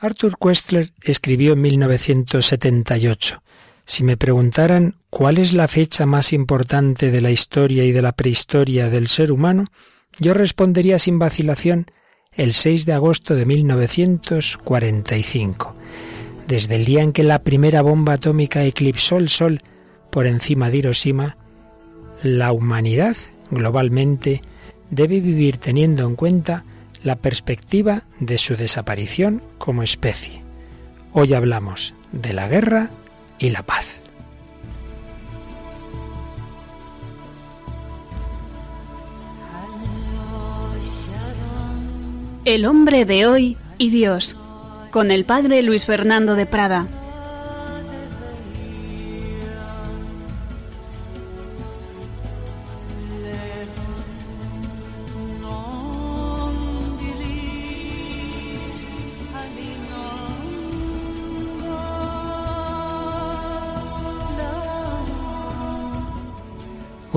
Arthur Koestler escribió en 1978. Si me preguntaran cuál es la fecha más importante de la historia y de la prehistoria del ser humano, yo respondería sin vacilación el 6 de agosto de 1945. Desde el día en que la primera bomba atómica eclipsó el Sol por encima de Hiroshima, la humanidad globalmente debe vivir teniendo en cuenta la perspectiva de su desaparición como especie. Hoy hablamos de la guerra y la paz. El hombre de hoy y Dios, con el padre Luis Fernando de Prada.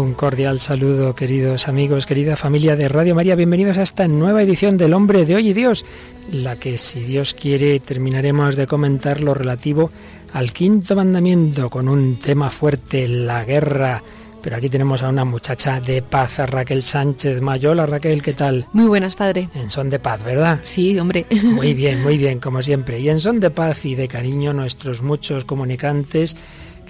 Un cordial saludo, queridos amigos, querida familia de Radio María. Bienvenidos a esta nueva edición del Hombre de Hoy y Dios, la que, si Dios quiere, terminaremos de comentar lo relativo al quinto mandamiento con un tema fuerte, la guerra. Pero aquí tenemos a una muchacha de paz, a Raquel Sánchez Mayola. Raquel, ¿qué tal? Muy buenas, padre. En son de paz, ¿verdad? Sí, hombre. Muy bien, muy bien, como siempre. Y en son de paz y de cariño, nuestros muchos comunicantes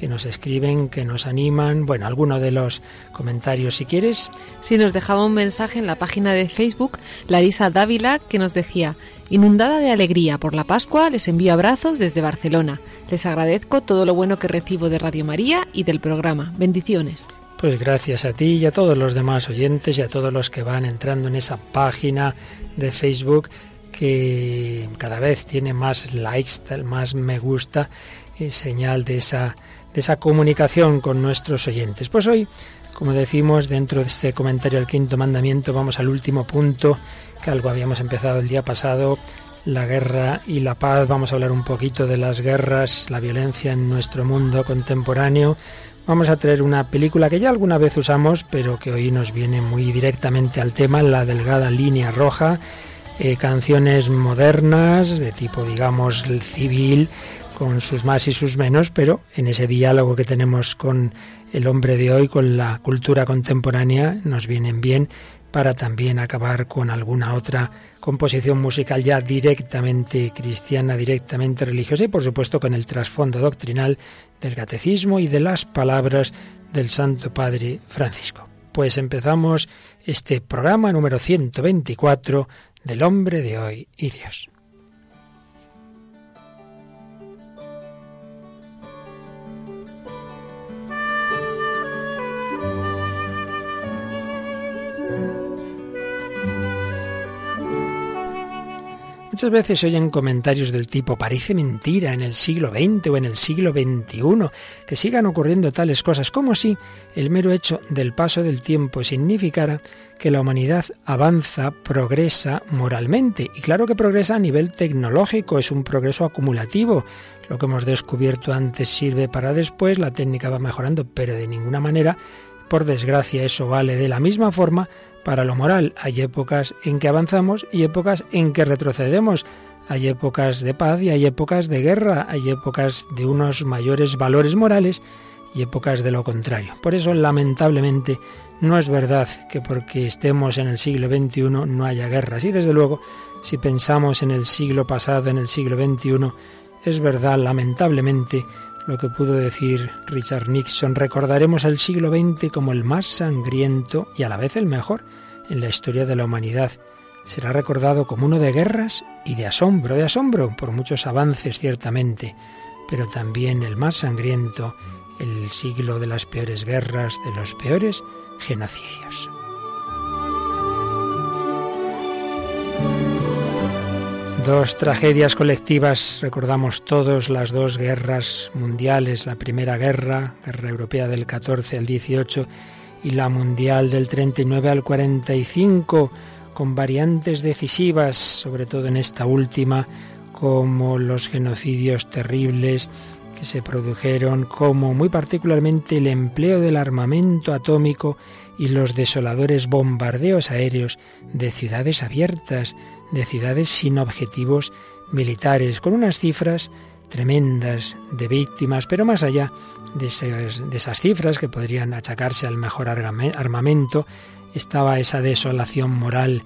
que nos escriben, que nos animan. Bueno, alguno de los comentarios si quieres. Sí, nos dejaba un mensaje en la página de Facebook Larisa Dávila que nos decía, inundada de alegría por la Pascua, les envío abrazos desde Barcelona. Les agradezco todo lo bueno que recibo de Radio María y del programa. Bendiciones. Pues gracias a ti y a todos los demás oyentes y a todos los que van entrando en esa página de Facebook que cada vez tiene más likes, más me gusta, señal de esa de esa comunicación con nuestros oyentes. Pues hoy, como decimos, dentro de este comentario al quinto mandamiento, vamos al último punto, que algo habíamos empezado el día pasado, la guerra y la paz. Vamos a hablar un poquito de las guerras, la violencia en nuestro mundo contemporáneo. Vamos a traer una película que ya alguna vez usamos, pero que hoy nos viene muy directamente al tema, la delgada línea roja. Eh, canciones modernas, de tipo, digamos, civil, con sus más y sus menos, pero en ese diálogo que tenemos con el hombre de hoy, con la cultura contemporánea, nos vienen bien para también acabar con alguna otra composición musical ya directamente cristiana, directamente religiosa y por supuesto con el trasfondo doctrinal del catecismo y de las palabras del Santo Padre Francisco. Pues empezamos este programa número 124 del hombre de hoy y Dios. Muchas veces se oyen comentarios del tipo parece mentira en el siglo XX o en el siglo XXI que sigan ocurriendo tales cosas, como si el mero hecho del paso del tiempo significara que la humanidad avanza, progresa moralmente. Y claro que progresa a nivel tecnológico, es un progreso acumulativo. Lo que hemos descubierto antes sirve para después, la técnica va mejorando, pero de ninguna manera, por desgracia, eso vale de la misma forma para lo moral. Hay épocas en que avanzamos y épocas en que retrocedemos. Hay épocas de paz y hay épocas de guerra. Hay épocas de unos mayores valores morales y épocas de lo contrario. Por eso, lamentablemente, no es verdad que porque estemos en el siglo XXI no haya guerras. Y desde luego, si pensamos en el siglo pasado, en el siglo XXI, es verdad, lamentablemente, lo que pudo decir Richard Nixon. Recordaremos el siglo XX como el más sangriento y a la vez el mejor en la historia de la humanidad. Será recordado como uno de guerras y de asombro, de asombro por muchos avances ciertamente, pero también el más sangriento, el siglo de las peores guerras, de los peores genocidios. Dos tragedias colectivas, recordamos todos las dos guerras mundiales, la primera guerra, guerra europea del 14 al 18 y la mundial del 39 al 45, con variantes decisivas, sobre todo en esta última, como los genocidios terribles que se produjeron, como muy particularmente el empleo del armamento atómico y los desoladores bombardeos aéreos de ciudades abiertas, de ciudades sin objetivos militares, con unas cifras tremendas de víctimas, pero más allá de esas, cifras que podrían achacarse al mejor armamento, estaba esa desolación moral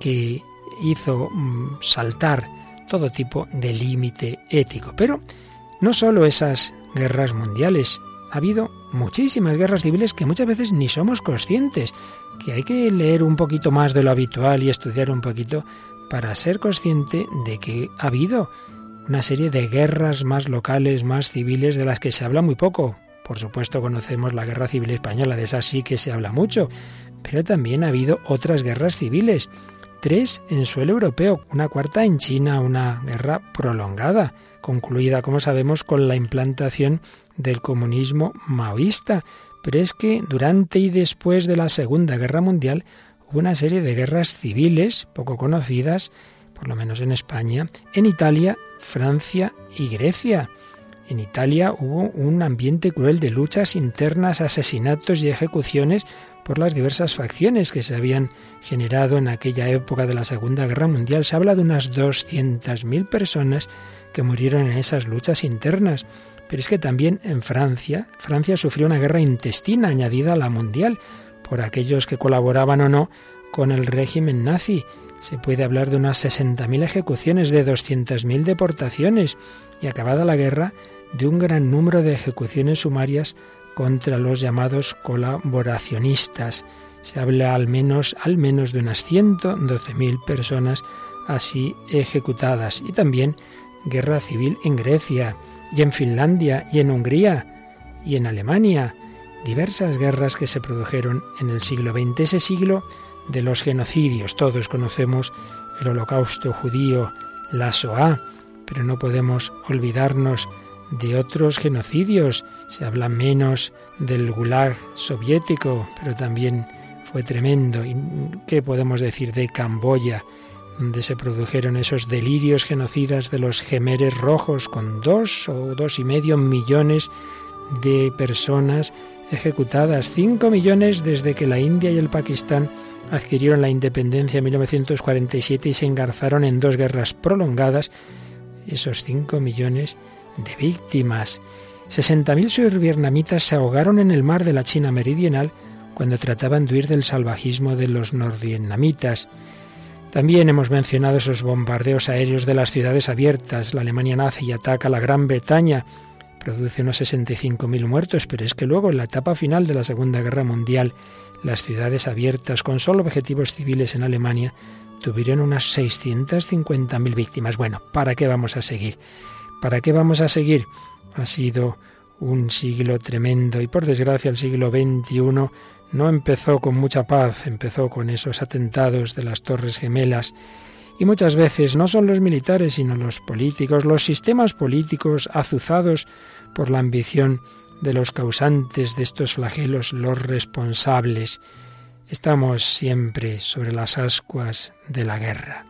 que hizo mm, saltar todo tipo de límite ético. Pero no solo esas guerras mundiales, ha habido muchísimas guerras civiles que muchas veces ni somos conscientes, que hay que leer un poquito más de lo habitual y estudiar un poquito para ser consciente de que ha habido una serie de guerras más locales, más civiles, de las que se habla muy poco. Por supuesto conocemos la Guerra Civil Española, de esa sí que se habla mucho, pero también ha habido otras guerras civiles. Tres en suelo europeo, una cuarta en China, una guerra prolongada, concluida, como sabemos, con la implantación del comunismo maoísta. Pero es que durante y después de la Segunda Guerra Mundial una serie de guerras civiles poco conocidas, por lo menos en España, en Italia, Francia y Grecia. En Italia hubo un ambiente cruel de luchas internas, asesinatos y ejecuciones por las diversas facciones que se habían generado en aquella época de la Segunda Guerra Mundial. Se habla de unas 200.000 personas que murieron en esas luchas internas. Pero es que también en Francia, Francia sufrió una guerra intestina añadida a la mundial por aquellos que colaboraban o no con el régimen nazi. Se puede hablar de unas 60.000 ejecuciones, de 200.000 deportaciones y acabada la guerra, de un gran número de ejecuciones sumarias contra los llamados colaboracionistas. Se habla al menos, al menos de unas 112.000 personas así ejecutadas. Y también guerra civil en Grecia, y en Finlandia, y en Hungría, y en Alemania. Diversas guerras que se produjeron en el siglo XX, ese siglo de los genocidios. Todos conocemos el holocausto judío, la Shoah, pero no podemos olvidarnos de otros genocidios. Se habla menos del Gulag soviético, pero también fue tremendo. ¿Y qué podemos decir de Camboya, donde se produjeron esos delirios genocidas de los gemeres rojos con dos o dos y medio millones de personas ejecutadas, cinco millones desde que la India y el Pakistán adquirieron la independencia en 1947 y se engarzaron en dos guerras prolongadas, esos cinco millones de víctimas. 60.000 survietnamitas se ahogaron en el mar de la China meridional cuando trataban de huir del salvajismo de los norvietnamitas. También hemos mencionado esos bombardeos aéreos de las ciudades abiertas. La Alemania nace y ataca la Gran Bretaña. Produce unos 65.000 muertos, pero es que luego en la etapa final de la Segunda Guerra Mundial, las ciudades abiertas con solo objetivos civiles en Alemania tuvieron unas 650.000 víctimas. Bueno, ¿para qué vamos a seguir? ¿Para qué vamos a seguir? Ha sido un siglo tremendo y por desgracia el siglo XXI no empezó con mucha paz, empezó con esos atentados de las Torres Gemelas. Y muchas veces no son los militares, sino los políticos, los sistemas políticos azuzados por la ambición de los causantes de estos flagelos, los responsables. Estamos siempre sobre las ascuas de la guerra.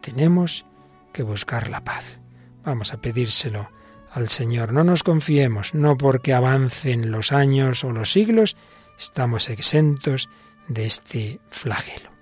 Tenemos que buscar la paz. Vamos a pedírselo al Señor. No nos confiemos, no porque avancen los años o los siglos, estamos exentos de este flagelo.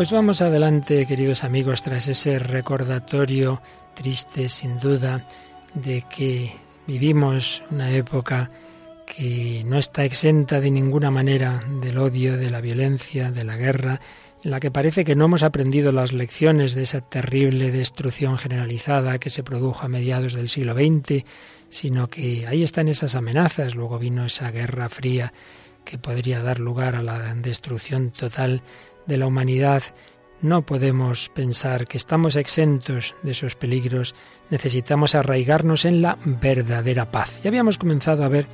Pues vamos adelante, queridos amigos, tras ese recordatorio triste, sin duda, de que vivimos una época que no está exenta de ninguna manera del odio, de la violencia, de la guerra, en la que parece que no hemos aprendido las lecciones de esa terrible destrucción generalizada que se produjo a mediados del siglo XX, sino que ahí están esas amenazas. Luego vino esa guerra fría que podría dar lugar a la destrucción total de la humanidad. No podemos pensar que estamos exentos de esos peligros, necesitamos arraigarnos en la verdadera paz. Ya habíamos comenzado a ver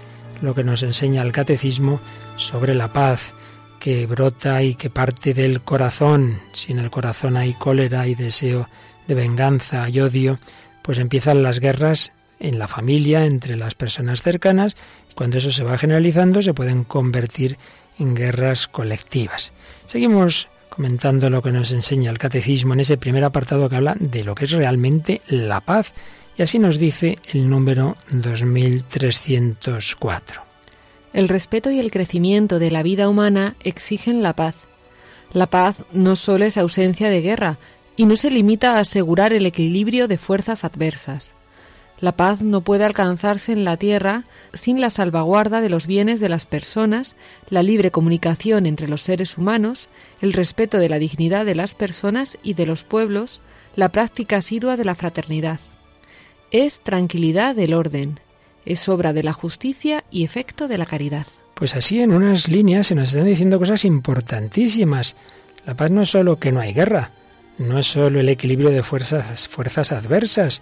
lo que nos enseña el catecismo sobre la paz que brota y que parte del corazón. Si en el corazón hay cólera y deseo de venganza y odio, pues empiezan las guerras en la familia, entre las personas cercanas, y cuando eso se va generalizando se pueden convertir en guerras colectivas. Seguimos comentando lo que nos enseña el catecismo en ese primer apartado que habla de lo que es realmente la paz. Y así nos dice el número 2304. El respeto y el crecimiento de la vida humana exigen la paz. La paz no solo es ausencia de guerra, y no se limita a asegurar el equilibrio de fuerzas adversas. La paz no puede alcanzarse en la tierra sin la salvaguarda de los bienes de las personas, la libre comunicación entre los seres humanos, el respeto de la dignidad de las personas y de los pueblos, la práctica asidua de la fraternidad. Es tranquilidad del orden, es obra de la justicia y efecto de la caridad. Pues así en unas líneas se nos están diciendo cosas importantísimas. La paz no es solo que no hay guerra, no es solo el equilibrio de fuerzas, fuerzas adversas,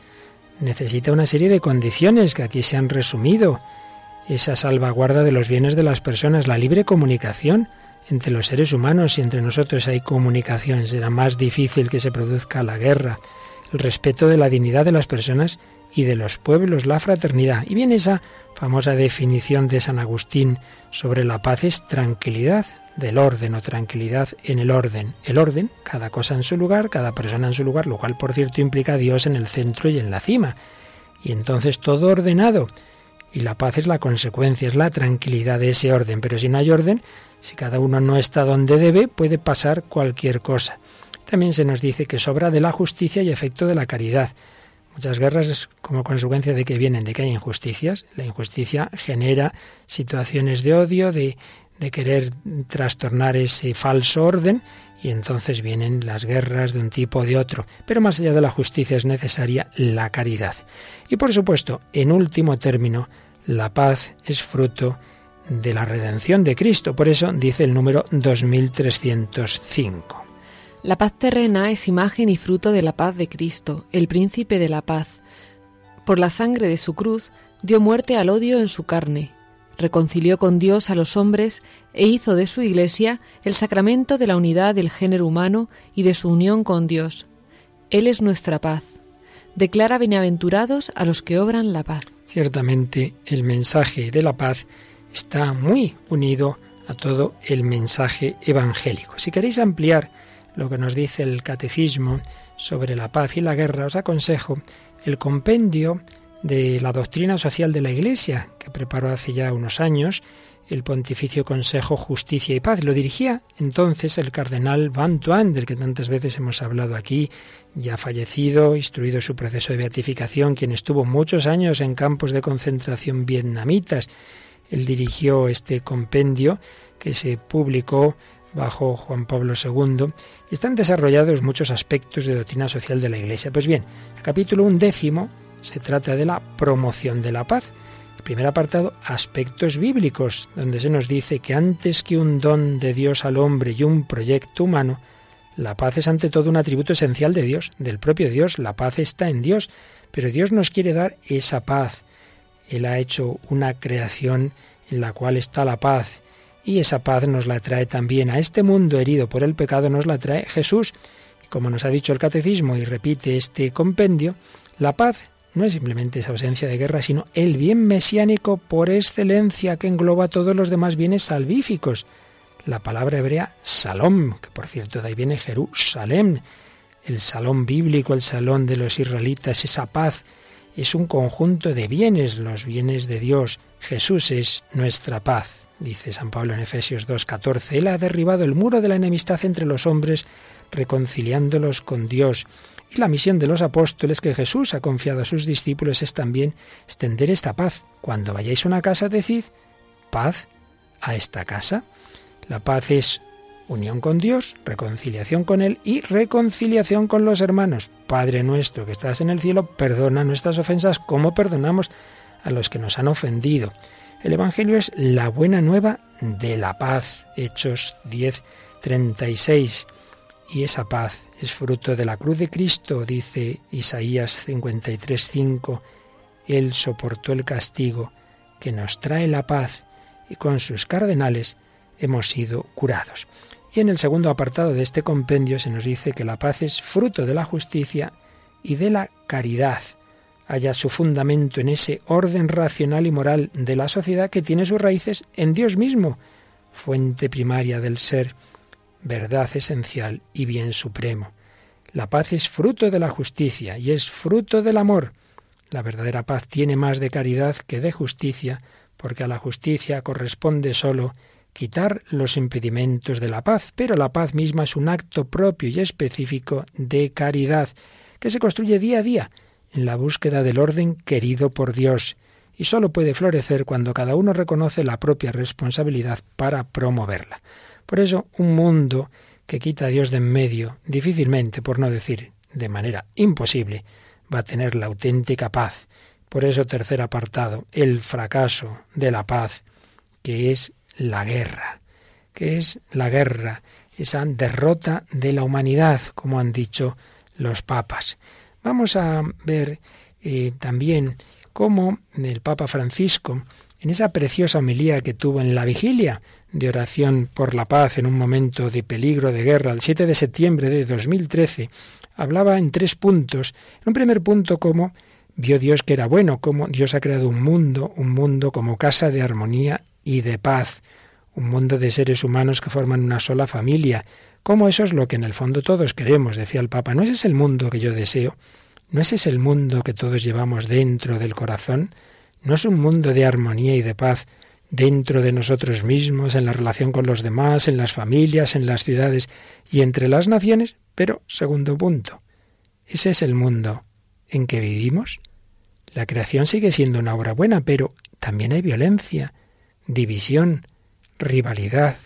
necesita una serie de condiciones que aquí se han resumido. Esa salvaguarda de los bienes de las personas, la libre comunicación entre los seres humanos, y entre nosotros hay comunicación, será más difícil que se produzca la guerra, el respeto de la dignidad de las personas y de los pueblos, la fraternidad. Y viene esa famosa definición de San Agustín sobre la paz es tranquilidad, del orden o tranquilidad en el orden. El orden, cada cosa en su lugar, cada persona en su lugar, lo cual por cierto implica a Dios en el centro y en la cima. Y entonces todo ordenado. Y la paz es la consecuencia, es la tranquilidad de ese orden. Pero si no hay orden, si cada uno no está donde debe, puede pasar cualquier cosa. También se nos dice que sobra de la justicia y efecto de la caridad. Muchas guerras como consecuencia de que vienen de que hay injusticias. La injusticia genera situaciones de odio, de de querer trastornar ese falso orden y entonces vienen las guerras de un tipo o de otro. Pero más allá de la justicia es necesaria la caridad. Y por supuesto, en último término, la paz es fruto de la redención de Cristo. Por eso dice el número 2305. La paz terrena es imagen y fruto de la paz de Cristo, el príncipe de la paz. Por la sangre de su cruz dio muerte al odio en su carne reconcilió con Dios a los hombres e hizo de su Iglesia el sacramento de la unidad del género humano y de su unión con Dios. Él es nuestra paz. Declara bienaventurados a los que obran la paz. Ciertamente el mensaje de la paz está muy unido a todo el mensaje evangélico. Si queréis ampliar lo que nos dice el catecismo sobre la paz y la guerra, os aconsejo el compendio de la doctrina social de la Iglesia, que preparó hace ya unos años el Pontificio Consejo Justicia y Paz. Lo dirigía entonces el cardenal Van Tuan, del que tantas veces hemos hablado aquí, ya fallecido, instruido su proceso de beatificación, quien estuvo muchos años en campos de concentración vietnamitas. Él dirigió este compendio que se publicó bajo Juan Pablo II. Están desarrollados muchos aspectos de doctrina social de la Iglesia. Pues bien, el capítulo undécimo se trata de la promoción de la paz. El primer apartado, aspectos bíblicos, donde se nos dice que antes que un don de Dios al hombre y un proyecto humano, la paz es ante todo un atributo esencial de Dios, del propio Dios. La paz está en Dios, pero Dios nos quiere dar esa paz. Él ha hecho una creación en la cual está la paz y esa paz nos la trae también a este mundo herido por el pecado, nos la trae Jesús. Como nos ha dicho el catecismo y repite este compendio, la paz no es simplemente esa ausencia de guerra, sino el bien mesiánico por excelencia que engloba todos los demás bienes salvíficos. La palabra hebrea salom, que por cierto de ahí viene Jerusalén, el salón bíblico, el salón de los israelitas, esa paz, es un conjunto de bienes, los bienes de Dios. Jesús es nuestra paz, dice San Pablo en Efesios 2.14. Él ha derribado el muro de la enemistad entre los hombres, reconciliándolos con Dios y la misión de los apóstoles que Jesús ha confiado a sus discípulos es también extender esta paz. Cuando vayáis a una casa, decid paz a esta casa. La paz es unión con Dios, reconciliación con Él y reconciliación con los hermanos. Padre nuestro que estás en el cielo, perdona nuestras ofensas como perdonamos a los que nos han ofendido. El Evangelio es la buena nueva de la paz. Hechos 10, 36. Y esa paz es fruto de la cruz de Cristo, dice Isaías 53:5. Él soportó el castigo que nos trae la paz y con sus cardenales hemos sido curados. Y en el segundo apartado de este compendio se nos dice que la paz es fruto de la justicia y de la caridad. Haya su fundamento en ese orden racional y moral de la sociedad que tiene sus raíces en Dios mismo, fuente primaria del ser, verdad esencial y bien supremo. La paz es fruto de la justicia y es fruto del amor. La verdadera paz tiene más de caridad que de justicia, porque a la justicia corresponde sólo quitar los impedimentos de la paz, pero la paz misma es un acto propio y específico de caridad, que se construye día a día en la búsqueda del orden querido por Dios, y sólo puede florecer cuando cada uno reconoce la propia responsabilidad para promoverla. Por eso, un mundo que quita a Dios de en medio, difícilmente, por no decir de manera imposible, va a tener la auténtica paz. Por eso, tercer apartado, el fracaso de la paz, que es la guerra, que es la guerra, esa derrota de la humanidad, como han dicho los papas. Vamos a ver eh, también cómo el Papa Francisco, en esa preciosa homilía que tuvo en la vigilia de oración por la paz en un momento de peligro de guerra, el 7 de septiembre de 2013, hablaba en tres puntos. En un primer punto, cómo vio Dios que era bueno, cómo Dios ha creado un mundo, un mundo como casa de armonía y de paz, un mundo de seres humanos que forman una sola familia, como eso es lo que en el fondo todos queremos, decía el Papa. ¿No ese es el mundo que yo deseo? ¿No ese es el mundo que todos llevamos dentro del corazón? ¿No es un mundo de armonía y de paz dentro de nosotros mismos, en la relación con los demás, en las familias, en las ciudades y entre las naciones? Pero, segundo punto, ¿ese es el mundo en que vivimos? La creación sigue siendo una obra buena, pero también hay violencia, división, rivalidad,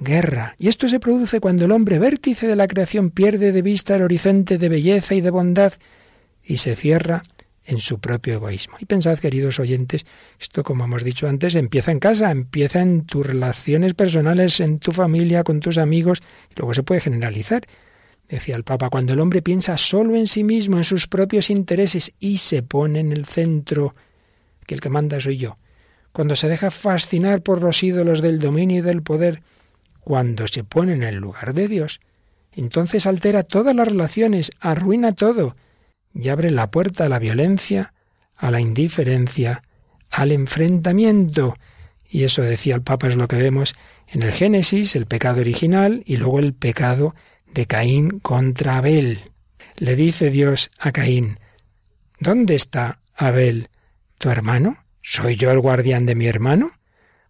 guerra. Y esto se produce cuando el hombre vértice de la creación pierde de vista el horizonte de belleza y de bondad y se cierra en su propio egoísmo. Y pensad, queridos oyentes, esto, como hemos dicho antes, empieza en casa, empieza en tus relaciones personales, en tu familia, con tus amigos, y luego se puede generalizar. Decía el Papa, cuando el hombre piensa solo en sí mismo, en sus propios intereses, y se pone en el centro, que el que manda soy yo, cuando se deja fascinar por los ídolos del dominio y del poder, cuando se pone en el lugar de Dios, entonces altera todas las relaciones, arruina todo y abre la puerta a la violencia, a la indiferencia, al enfrentamiento. Y eso decía el Papa es lo que vemos en el Génesis, el pecado original y luego el pecado de Caín contra Abel. Le dice Dios a Caín, ¿Dónde está Abel, tu hermano? ¿Soy yo el guardián de mi hermano?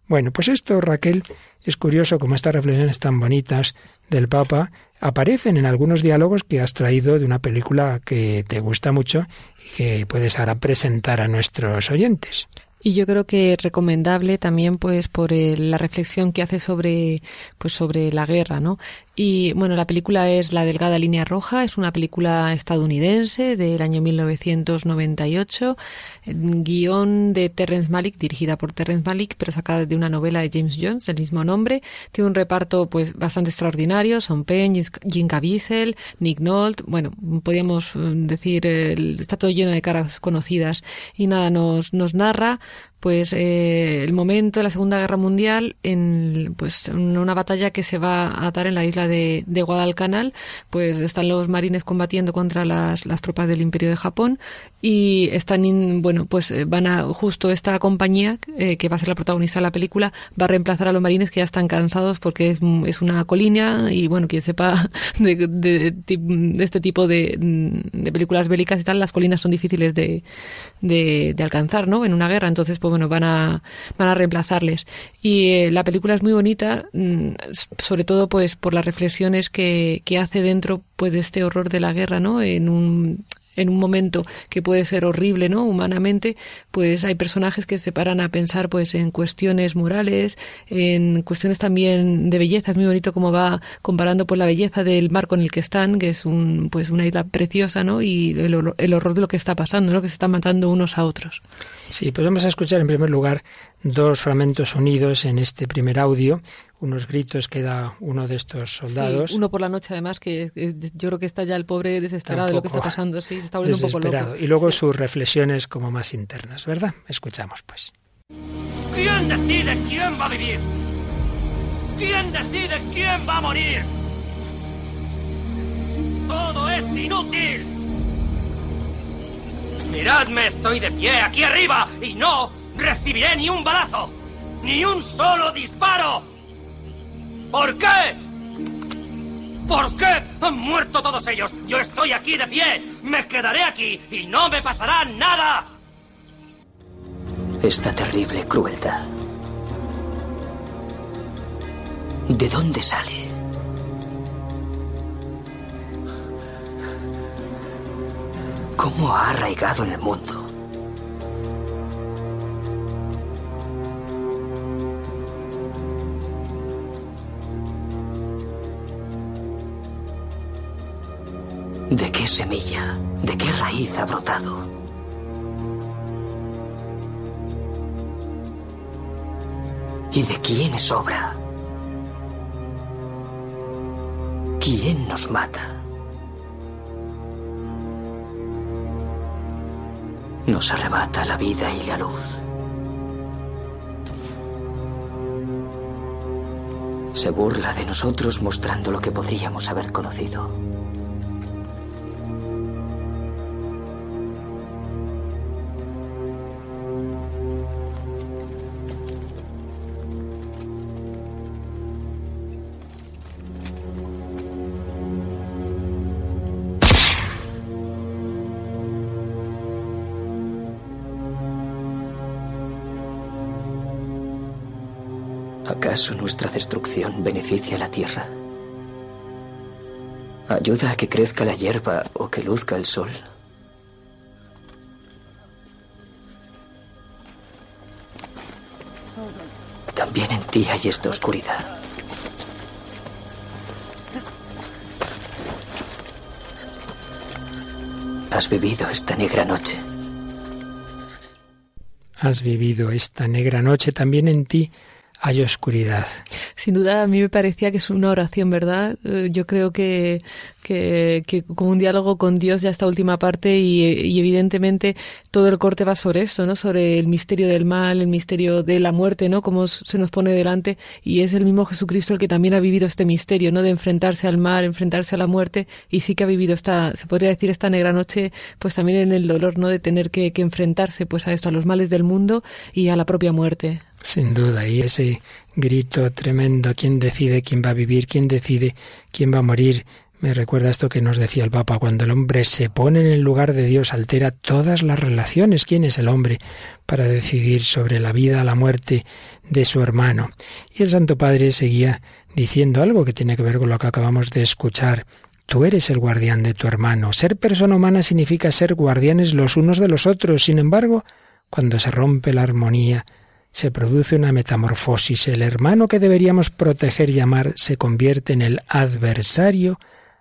Bueno, pues esto, Raquel, es curioso como estas reflexiones tan bonitas del Papa aparecen en algunos diálogos que has traído de una película que te gusta mucho y que puedes ahora presentar a nuestros oyentes. Y yo creo que recomendable también pues por la reflexión que hace sobre pues sobre la guerra, ¿no? Y bueno, la película es La Delgada Línea Roja, es una película estadounidense del año 1998, guion de Terrence Malick, dirigida por Terrence Malick, pero sacada de una novela de James Jones del mismo nombre. Tiene un reparto pues bastante extraordinario, Son Penn, Jim Caviezel, Nick Nolte, bueno, podríamos mm, decir, está todo lleno de caras conocidas y nada, nos, nos narra pues eh, el momento de la Segunda Guerra Mundial en pues una batalla que se va a dar en la isla de, de Guadalcanal, pues están los marines combatiendo contra las, las tropas del Imperio de Japón y están bueno pues eh, van a justo esta compañía eh, que va a ser la protagonista de la película va a reemplazar a los marines que ya están cansados porque es, es una colina y bueno quien sepa de, de, de este tipo de, películas bélicas y tal las colinas son difíciles de, de, alcanzar no en una guerra entonces pues bueno, van a, van a reemplazarles. Y eh, la película es muy bonita, mm, sobre todo pues por las reflexiones que, que hace dentro pues de este horror de la guerra, ¿no? En un, en un momento que puede ser horrible, ¿no? Humanamente, pues hay personajes que se paran a pensar, pues, en cuestiones morales, en cuestiones también de belleza. Es muy bonito como va comparando, pues, la belleza del mar con el que están, que es un, pues, una isla preciosa, ¿no? Y el, el horror de lo que está pasando, ¿no? Que se están matando unos a otros. Sí, pues vamos a escuchar en primer lugar dos fragmentos unidos en este primer audio, unos gritos que da uno de estos soldados. uno por la noche, además, que yo creo que está ya el pobre desesperado de lo que está pasando, sí, se está volviendo un poco loco. Y luego sus reflexiones como más internas, ¿verdad? Escuchamos, pues. ¿Quién decide quién va a vivir? ¿Quién decide quién va a morir? Todo es inútil. Miradme, estoy de pie aquí arriba y no recibiré ni un balazo, ni un solo disparo. ¿Por qué? ¿Por qué han muerto todos ellos? Yo estoy aquí de pie, me quedaré aquí y no me pasará nada. Esta terrible crueldad. ¿De dónde sale? ¿Cómo ha arraigado en el mundo? ¿De qué semilla, de qué raíz ha brotado? ¿Y de quién es obra? ¿Quién nos mata? Nos arrebata la vida y la luz. Se burla de nosotros mostrando lo que podríamos haber conocido. ¿Acaso nuestra destrucción beneficia a la tierra? ¿Ayuda a que crezca la hierba o que luzca el sol? También en ti hay esta oscuridad. Has vivido esta negra noche. Has vivido esta negra noche también en ti hay oscuridad. Sin duda, a mí me parecía que es una oración, ¿verdad? Eh, yo creo que, que, como un diálogo con Dios ya esta última parte y, evidentemente todo el corte va sobre esto, ¿no? Sobre el misterio del mal, el misterio de la muerte, ¿no? Como se nos pone delante y es el mismo Jesucristo el que también ha vivido este misterio, ¿no? De enfrentarse al mal, enfrentarse a la muerte y sí que ha vivido esta, se podría decir esta negra noche, pues también en el dolor, ¿no? De tener que, que enfrentarse pues a esto, a los males del mundo y a la propia muerte. Sin duda, y ese grito tremendo, ¿quién decide quién va a vivir? ¿Quién decide quién va a morir? Me recuerda esto que nos decía el Papa, cuando el hombre se pone en el lugar de Dios, altera todas las relaciones. ¿Quién es el hombre para decidir sobre la vida, la muerte de su hermano? Y el Santo Padre seguía diciendo algo que tiene que ver con lo que acabamos de escuchar. Tú eres el guardián de tu hermano. Ser persona humana significa ser guardianes los unos de los otros. Sin embargo, cuando se rompe la armonía, se produce una metamorfosis. El hermano que deberíamos proteger y amar se convierte en el adversario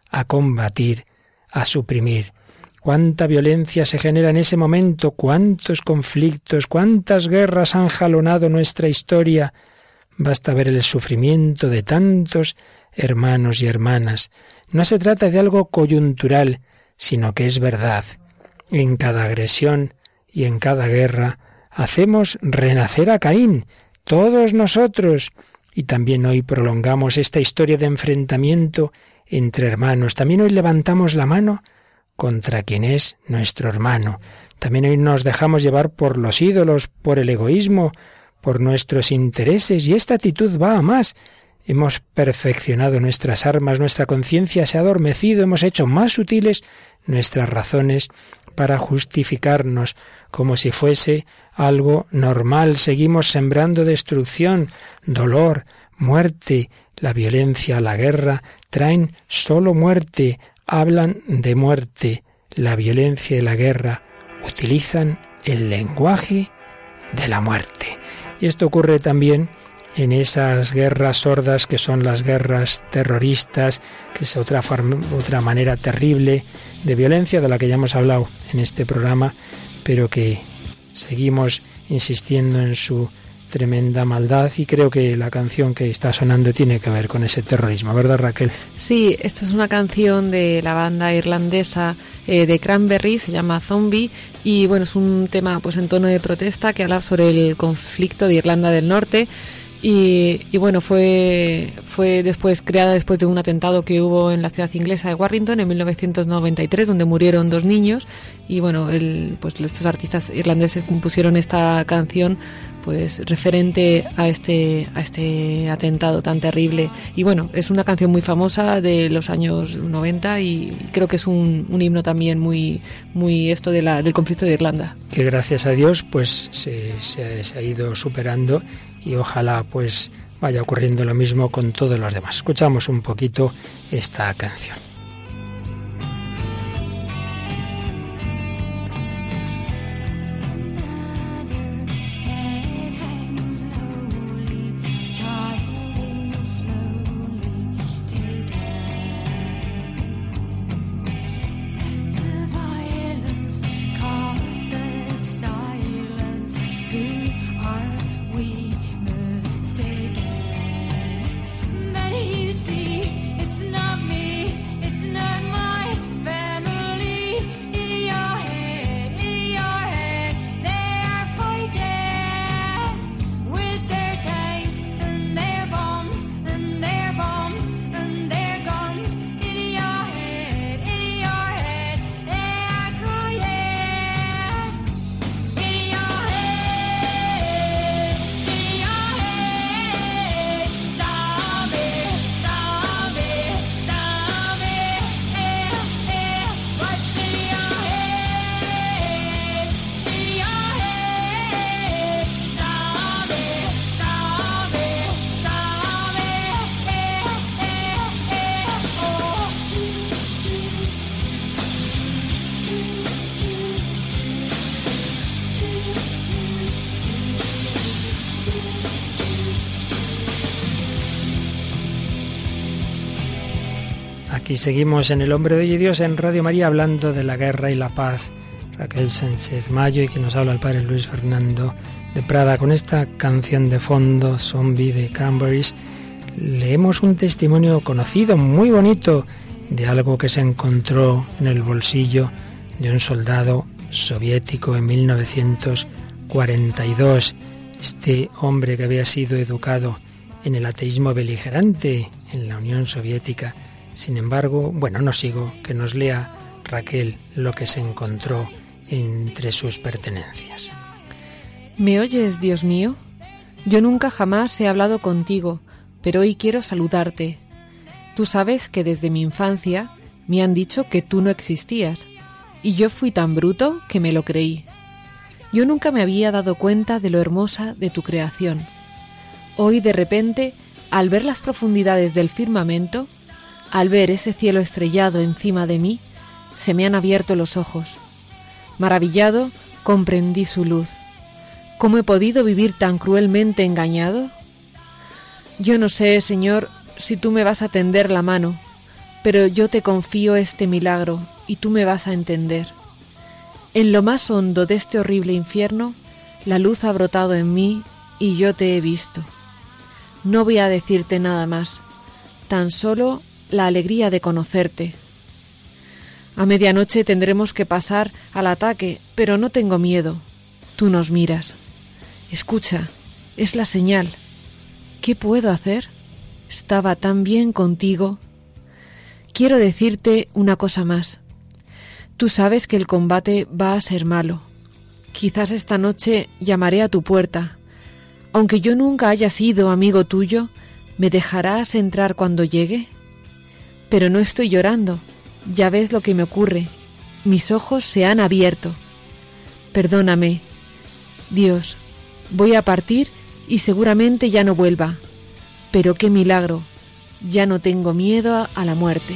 a combatir, a suprimir. Cuánta violencia se genera en ese momento, cuántos conflictos, cuántas guerras han jalonado nuestra historia. Basta ver el sufrimiento de tantos hermanos y hermanas. No se trata de algo coyuntural, sino que es verdad. En cada agresión y en cada guerra hacemos renacer a Caín, todos nosotros, y también hoy prolongamos esta historia de enfrentamiento entre hermanos. También hoy levantamos la mano contra quien es nuestro hermano. También hoy nos dejamos llevar por los ídolos, por el egoísmo, por nuestros intereses, y esta actitud va a más. Hemos perfeccionado nuestras armas, nuestra conciencia se ha adormecido, hemos hecho más sutiles nuestras razones para justificarnos como si fuese algo normal. Seguimos sembrando destrucción, dolor, muerte. La violencia, la guerra traen solo muerte, hablan de muerte. La violencia y la guerra utilizan el lenguaje de la muerte. Y esto ocurre también en esas guerras sordas que son las guerras terroristas, que es otra, otra manera terrible de violencia de la que ya hemos hablado en este programa, pero que seguimos insistiendo en su tremenda maldad y creo que la canción que está sonando tiene que ver con ese terrorismo, ¿verdad Raquel? Sí, esto es una canción de la banda irlandesa eh, de Cranberry, se llama Zombie y bueno, es un tema pues en tono de protesta que habla sobre el conflicto de Irlanda del Norte. Y, bueno, fue, fue después creada después de un atentado que hubo en la ciudad inglesa de Warrington en 1993, donde murieron dos niños. Y bueno, pues estos artistas irlandeses compusieron esta canción pues referente a este a este atentado tan terrible y bueno es una canción muy famosa de los años 90 y creo que es un, himno también muy muy esto del conflicto de Irlanda que gracias a Dios pues se ha ido superando y ojalá pues vaya ocurriendo lo mismo con todos los demás. Escuchamos un poquito esta canción Aquí seguimos en El Hombre de Hoy y Dios en Radio María hablando de la guerra y la paz. Raquel Sánchez Mayo y que nos habla el padre Luis Fernando de Prada con esta canción de fondo, Zombie de Cranberries. Leemos un testimonio conocido, muy bonito, de algo que se encontró en el bolsillo de un soldado soviético en 1942. Este hombre que había sido educado en el ateísmo beligerante en la Unión Soviética sin embargo, bueno, no sigo, que nos lea Raquel lo que se encontró entre sus pertenencias. ¿Me oyes, Dios mío? Yo nunca jamás he hablado contigo, pero hoy quiero saludarte. Tú sabes que desde mi infancia me han dicho que tú no existías, y yo fui tan bruto que me lo creí. Yo nunca me había dado cuenta de lo hermosa de tu creación. Hoy de repente, al ver las profundidades del firmamento, al ver ese cielo estrellado encima de mí, se me han abierto los ojos. Maravillado, comprendí su luz. ¿Cómo he podido vivir tan cruelmente engañado? Yo no sé, Señor, si tú me vas a tender la mano, pero yo te confío este milagro y tú me vas a entender. En lo más hondo de este horrible infierno, la luz ha brotado en mí y yo te he visto. No voy a decirte nada más, tan solo la alegría de conocerte. A medianoche tendremos que pasar al ataque, pero no tengo miedo. Tú nos miras. Escucha, es la señal. ¿Qué puedo hacer? Estaba tan bien contigo. Quiero decirte una cosa más. Tú sabes que el combate va a ser malo. Quizás esta noche llamaré a tu puerta. Aunque yo nunca haya sido amigo tuyo, ¿me dejarás entrar cuando llegue? Pero no estoy llorando. Ya ves lo que me ocurre. Mis ojos se han abierto. Perdóname. Dios, voy a partir y seguramente ya no vuelva. Pero qué milagro. Ya no tengo miedo a la muerte.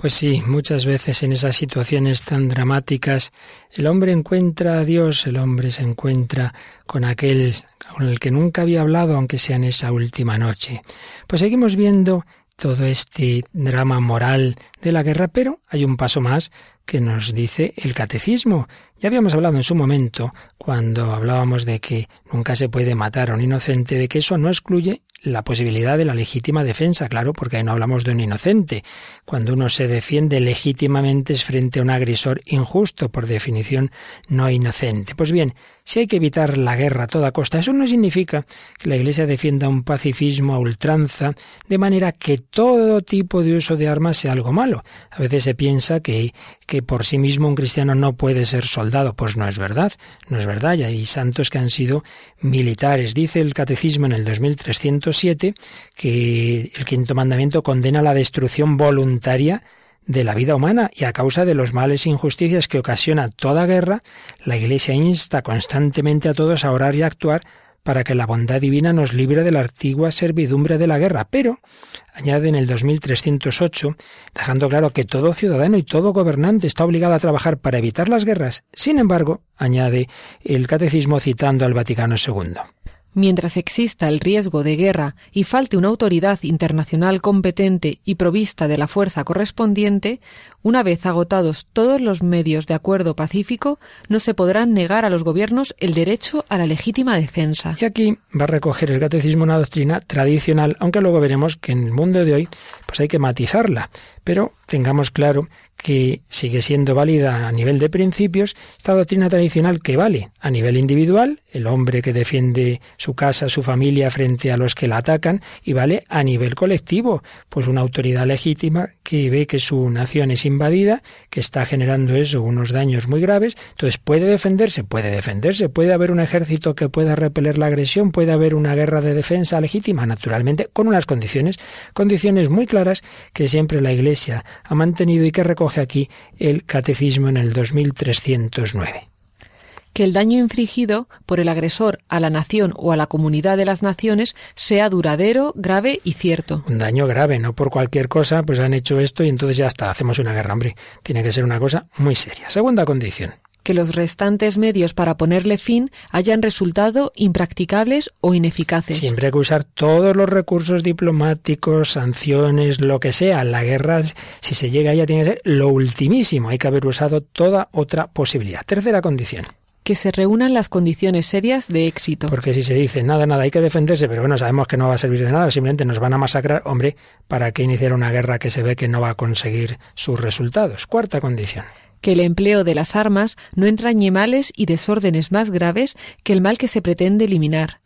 Pues sí, muchas veces en esas situaciones tan dramáticas el hombre encuentra a Dios, el hombre se encuentra con aquel con el que nunca había hablado, aunque sea en esa última noche. Pues seguimos viendo todo este drama moral de la guerra, pero hay un paso más que nos dice el catecismo. Ya habíamos hablado en su momento, cuando hablábamos de que nunca se puede matar a un inocente, de que eso no excluye la posibilidad de la legítima defensa, claro, porque ahí no hablamos de un inocente. Cuando uno se defiende legítimamente es frente a un agresor injusto, por definición no inocente. Pues bien, si hay que evitar la guerra a toda costa, eso no significa que la Iglesia defienda un pacifismo a ultranza, de manera que todo tipo de uso de armas sea algo malo. A veces se piensa que, que por sí mismo un cristiano no puede ser soldado. Pues no es verdad, no es verdad. Y hay santos que han sido militares. Dice el Catecismo en el 2307 que el quinto mandamiento condena la destrucción voluntaria de la vida humana y a causa de los males e injusticias que ocasiona toda guerra, la Iglesia insta constantemente a todos a orar y actuar para que la bondad divina nos libre de la antigua servidumbre de la guerra. Pero, añade en el 2308, dejando claro que todo ciudadano y todo gobernante está obligado a trabajar para evitar las guerras. Sin embargo, añade el catecismo citando al Vaticano II. Mientras exista el riesgo de guerra y falte una autoridad internacional competente y provista de la fuerza correspondiente, una vez agotados todos los medios de acuerdo pacífico, no se podrán negar a los gobiernos el derecho a la legítima defensa. Y aquí va a recoger el catecismo una doctrina tradicional, aunque luego veremos que en el mundo de hoy pues hay que matizarla. Pero tengamos claro que sigue siendo válida a nivel de principios esta doctrina tradicional que vale a nivel individual, el hombre que defiende su casa, su familia frente a los que la atacan, y vale a nivel colectivo, pues una autoridad legítima que ve que su nación es invadida, que está generando eso unos daños muy graves, entonces puede defenderse, puede defenderse, puede haber un ejército que pueda repeler la agresión, puede haber una guerra de defensa legítima, naturalmente, con unas condiciones, condiciones muy claras que siempre la Iglesia ha mantenido y que recoge aquí el Catecismo en el 2309 que el daño infligido por el agresor a la nación o a la comunidad de las naciones sea duradero, grave y cierto. Un daño grave, no por cualquier cosa, pues han hecho esto y entonces ya está, hacemos una guerra, hombre. Tiene que ser una cosa muy seria. Segunda condición que los restantes medios para ponerle fin hayan resultado impracticables o ineficaces. Siempre hay que usar todos los recursos diplomáticos, sanciones, lo que sea. La guerra, si se llega a ella, tiene que ser lo ultimísimo. Hay que haber usado toda otra posibilidad. Tercera condición que se reúnan las condiciones serias de éxito. Porque si se dice nada, nada, hay que defenderse, pero bueno, sabemos que no va a servir de nada, simplemente nos van a masacrar, hombre, ¿para qué iniciar una guerra que se ve que no va a conseguir sus resultados? Cuarta condición que el empleo de las armas no entrañe males y desórdenes más graves que el mal que se pretende eliminar.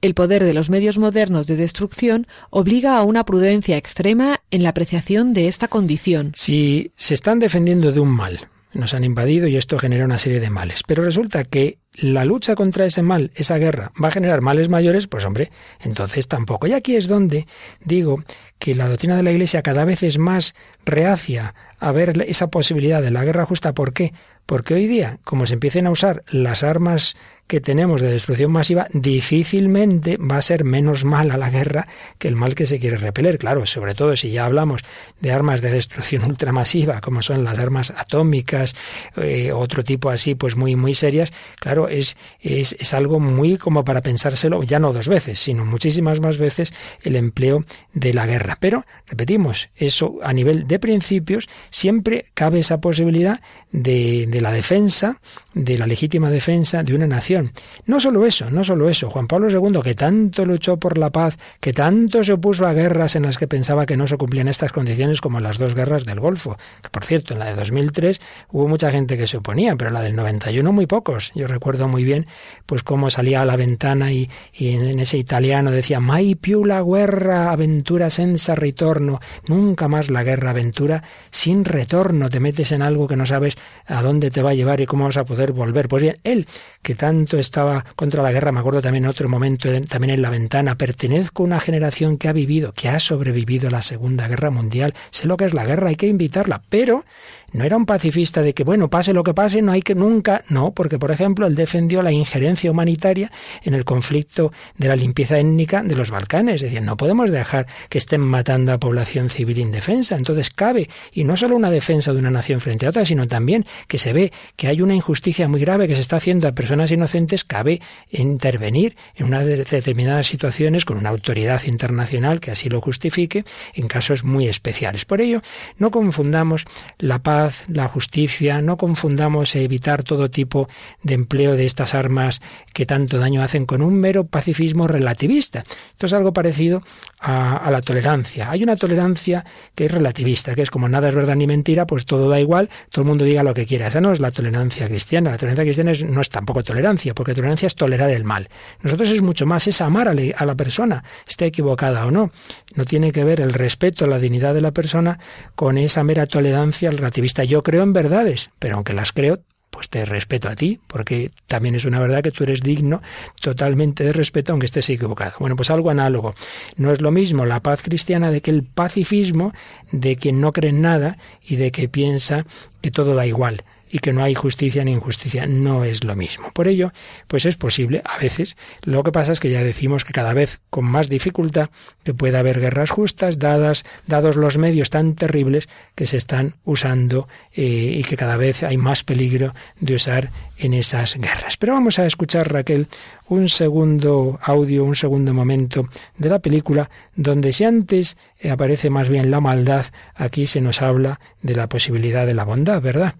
El poder de los medios modernos de destrucción obliga a una prudencia extrema en la apreciación de esta condición. Si se están defendiendo de un mal, nos han invadido y esto genera una serie de males, pero resulta que la lucha contra ese mal, esa guerra, va a generar males mayores, pues hombre, entonces tampoco. Y aquí es donde digo que la doctrina de la Iglesia cada vez es más reacia a ver esa posibilidad de la guerra justa. ¿Por qué? Porque hoy día, como se empiecen a usar las armas que tenemos de destrucción masiva, difícilmente va a ser menos mala la guerra que el mal que se quiere repeler. Claro, sobre todo si ya hablamos de armas de destrucción ultramasiva, como son las armas atómicas, eh, otro tipo así, pues muy, muy serias, claro, es, es, es algo muy como para pensárselo, ya no dos veces, sino muchísimas más veces el empleo de la guerra. Pero, repetimos, eso a nivel de principios, siempre cabe esa posibilidad de, de la defensa, de la legítima defensa de una nación. No solo eso, no solo eso. Juan Pablo II, que tanto luchó por la paz, que tanto se opuso a guerras en las que pensaba que no se cumplían estas condiciones, como las dos guerras del Golfo. Que por cierto, en la de 2003 hubo mucha gente que se oponía, pero en la del 91 muy pocos. Yo recuerdo muy bien, pues cómo salía a la ventana y, en ese italiano decía, mai più la guerra, aventura senza ritorno. Nunca más la guerra, aventura sin retorno. Te metes en algo que no sabes a dónde te va a llevar y cómo vas a poder volver. Pues bien, él, que tanto estaba contra la guerra, me acuerdo también en otro momento, también en la ventana, pertenezco a una generación que ha vivido, que ha sobrevivido a la Segunda Guerra Mundial, sé lo que es la guerra, hay que invitarla, pero no era un pacifista de que, bueno, pase lo que pase, no hay que nunca, no, porque por ejemplo él defendió la injerencia humanitaria en el conflicto de la limpieza étnica de los Balcanes, es decir, no podemos dejar que estén matando a población civil indefensa, entonces cabe, y no solo una defensa de una nación frente a otra, sino también que se ve que hay una injusticia muy grave que se está haciendo a personas inocentes, cabe intervenir en unas determinadas situaciones con una autoridad internacional que así lo justifique en casos muy especiales. Por ello, no confundamos la paz, la justicia, no confundamos evitar todo tipo de empleo de estas armas que tanto daño hacen con un mero pacifismo relativista. Esto es algo parecido a, la tolerancia. Hay una tolerancia que es relativista, que es como nada es verdad ni mentira, pues todo da igual, todo el mundo diga lo que quiera. Esa no es la tolerancia cristiana. La tolerancia cristiana no es tampoco tolerancia, porque tolerancia es tolerar el mal. Nosotros es mucho más, es amar a, a la persona, esté equivocada o no. No tiene que ver el respeto a la dignidad de la persona con esa mera tolerancia relativista. Yo creo en verdades, pero aunque las creo, pues te respeto a ti, porque también es una verdad que tú eres digno totalmente de respeto aunque estés equivocado. Bueno, pues algo análogo. No es lo mismo la paz cristiana de que el pacifismo de quien no cree en nada y de que piensa que todo da igual y que no hay justicia ni injusticia. No es lo mismo. Por ello, pues es posible a veces. Lo que pasa es que ya decimos que cada vez con más dificultad que puede haber guerras justas, dadas, dados los medios tan terribles que se están usando eh, y que cada vez hay más peligro de usar en esas guerras. Pero vamos a escuchar, Raquel, un segundo audio, un segundo momento de la película, donde si antes aparece más bien la maldad, aquí se nos habla de la posibilidad de la bondad, ¿verdad?